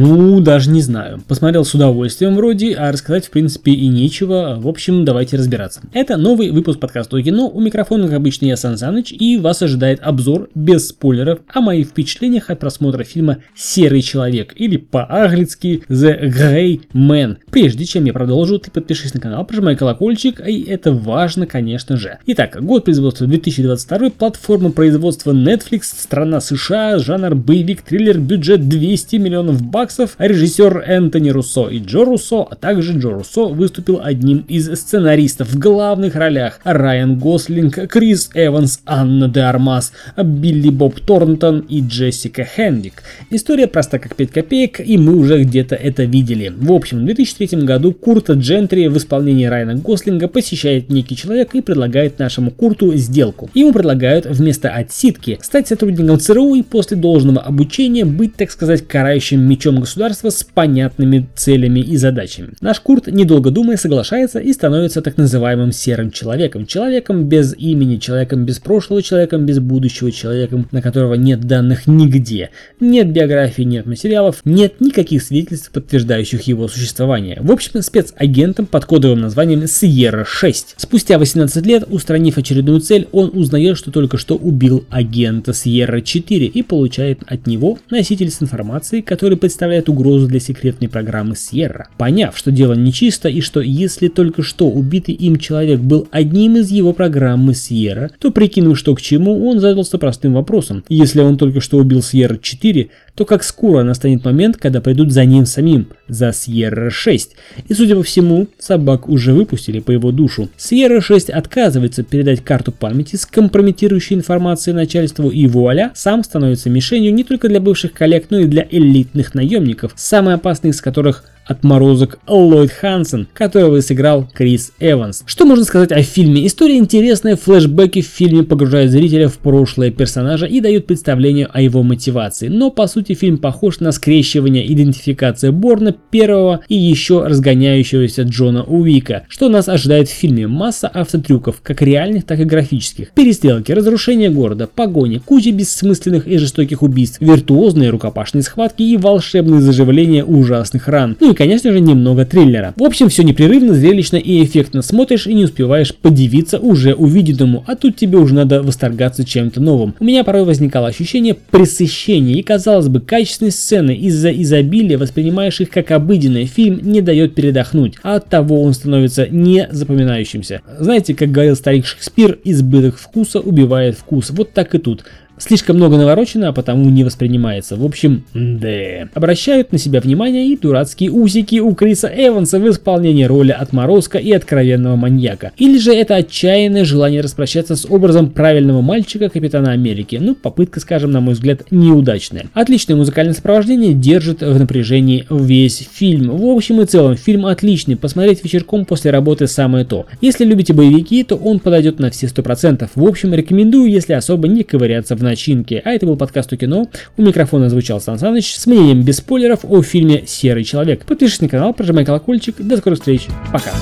Ну, даже не знаю. Посмотрел с удовольствием вроде, а рассказать в принципе и нечего. В общем, давайте разбираться. Это новый выпуск подкаста о кино. У микрофона, как обычно, я Сан Саныч, и вас ожидает обзор без спойлеров о моих впечатлениях от просмотра фильма «Серый человек» или по-английски «The Grey Man». Прежде чем я продолжу, ты подпишись на канал, прожимай колокольчик, и это важно, конечно же. Итак, год производства 2022, платформа производства Netflix, страна США, жанр боевик, триллер, бюджет 200 миллионов баксов, а режиссер Энтони Руссо и Джо Руссо, а также Джо Руссо выступил одним из сценаристов в главных ролях Райан Гослинг, Крис Эванс, Анна де Армас, Билли Боб Торнтон и Джессика Хендик. История проста как 5 копеек, и мы уже где-то это видели. В общем, в 2003 году Курта Джентри в исполнении Райана Гослинга посещает некий человек и предлагает нашему Курту сделку. Ему предлагают вместо отсидки стать сотрудником ЦРУ и после должного обучения быть, так сказать, карающим мечом государства с понятными целями и задачами. Наш Курт, недолго думая, соглашается и становится так называемым серым человеком. Человеком без имени, человеком без прошлого, человеком без будущего, человеком, на которого нет данных нигде. Нет биографии, нет материалов, нет никаких свидетельств, подтверждающих его существование. В общем, спецагентом под кодовым названием Sierra 6. Спустя 18 лет, устранив очередную цель, он узнает, что только что убил агента Sierra 4 и получает от него носитель с информацией, который представляет угрозу для секретной программы Sierra. Поняв, что дело нечисто и что если только что убитый им человек был одним из его программы Sierra, то прикинув, что к чему, он задался простым вопросом. Если он только что убил Sierra 4, то как скоро настанет момент, когда придут за ним самим, за Sierra 6. И судя по всему, собак уже выпустили по его душу. Sierra 6 отказывается передать карту памяти с компрометирующей информацией начальству и вуаля, сам становится мишенью не только для бывших коллег, но и для элитных наемников, самый опасный из которых отморозок Ллойд Хансен, которого сыграл Крис Эванс. Что можно сказать о фильме? История интересная, флешбеки в фильме погружают зрителя в прошлое персонажа и дают представление о его мотивации. Но по сути фильм похож на скрещивание идентификация Борна первого и еще разгоняющегося Джона Уика. Что нас ожидает в фильме? Масса автотрюков, как реальных, так и графических. Перестрелки, разрушение города, погони, куча бессмысленных и жестоких убийств, виртуозные рукопашные схватки и волшебные заживления ужасных ран. Ну и конечно же, немного триллера. В общем, все непрерывно, зрелищно и эффектно смотришь и не успеваешь подивиться уже увиденному, а тут тебе уже надо восторгаться чем-то новым. У меня порой возникало ощущение пресыщения, и казалось бы, качественные сцены из-за изобилия воспринимаешь их как обыденный фильм не дает передохнуть, а от того он становится не запоминающимся. Знаете, как говорил старик Шекспир, избыток вкуса убивает вкус. Вот так и тут. Слишком много наворочено, а потому не воспринимается. В общем, да. Обращают на себя внимание и дурацкие усики у Криса Эванса в исполнении роли отморозка и откровенного маньяка. Или же это отчаянное желание распрощаться с образом правильного мальчика Капитана Америки. Ну, попытка, скажем, на мой взгляд, неудачная. Отличное музыкальное сопровождение держит в напряжении весь фильм. В общем и целом, фильм отличный. Посмотреть вечерком после работы самое то. Если любите боевики, то он подойдет на все 100%. В общем, рекомендую, если особо не ковыряться в начинке. А это был подкаст о кино. У микрофона звучал Сан Саныч с мнением без спойлеров о фильме «Серый человек». Подпишись на канал, прожимай колокольчик. До скорых встреч. Пока.